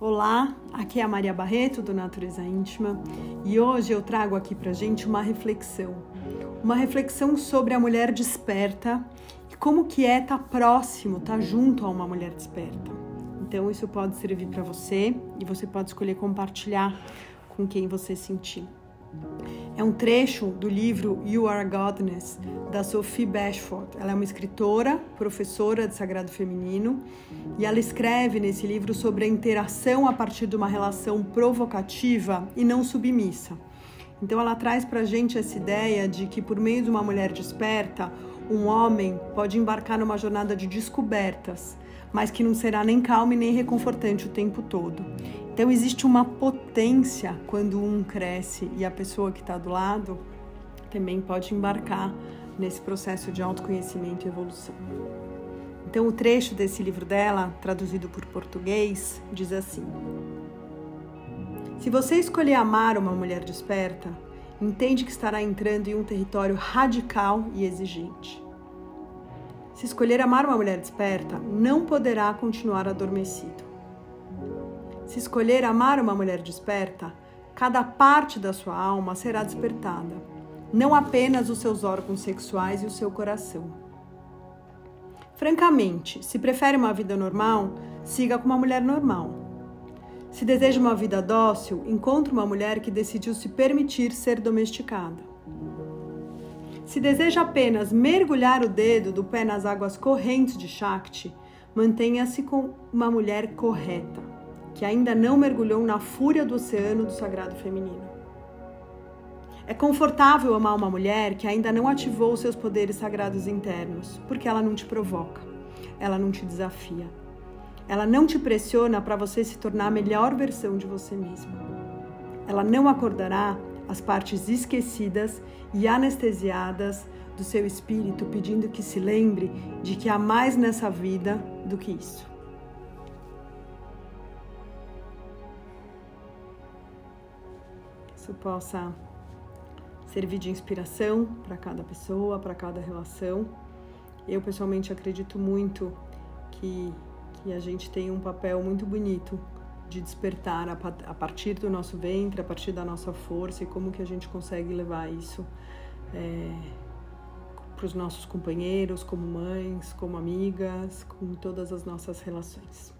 Olá, aqui é a Maria Barreto do Natureza Íntima e hoje eu trago aqui pra gente uma reflexão. Uma reflexão sobre a mulher desperta e como que é estar tá próximo, estar tá junto a uma mulher desperta. Então isso pode servir para você e você pode escolher compartilhar com quem você sentir. É um trecho do livro You Are Godness, da Sophie Bashford. Ela é uma escritora, professora de Sagrado Feminino, e ela escreve nesse livro sobre a interação a partir de uma relação provocativa e não submissa. Então ela traz para a gente essa ideia de que por meio de uma mulher desperta, um homem pode embarcar numa jornada de descobertas, mas que não será nem calmo e nem reconfortante o tempo todo. Então existe uma potência quando um cresce e a pessoa que está do lado também pode embarcar nesse processo de autoconhecimento e evolução. Então o trecho desse livro dela, traduzido por português, diz assim: Se você escolher amar uma mulher desperta, entende que estará entrando em um território radical e exigente. Se escolher amar uma mulher desperta, não poderá continuar adormecido. Se escolher amar uma mulher desperta, cada parte da sua alma será despertada, não apenas os seus órgãos sexuais e o seu coração. Francamente, se prefere uma vida normal, siga com uma mulher normal. Se deseja uma vida dócil, encontre uma mulher que decidiu se permitir ser domesticada. Se deseja apenas mergulhar o dedo do pé nas águas correntes de Shakti, mantenha-se com uma mulher correta que ainda não mergulhou na fúria do oceano do sagrado feminino. É confortável amar uma mulher que ainda não ativou seus poderes sagrados internos, porque ela não te provoca, ela não te desafia, ela não te pressiona para você se tornar a melhor versão de você mesmo. Ela não acordará as partes esquecidas e anestesiadas do seu espírito, pedindo que se lembre de que há mais nessa vida do que isso. isso possa servir de inspiração para cada pessoa, para cada relação. Eu pessoalmente acredito muito que, que a gente tem um papel muito bonito de despertar a, a partir do nosso ventre, a partir da nossa força e como que a gente consegue levar isso é, para os nossos companheiros, como mães, como amigas, com todas as nossas relações.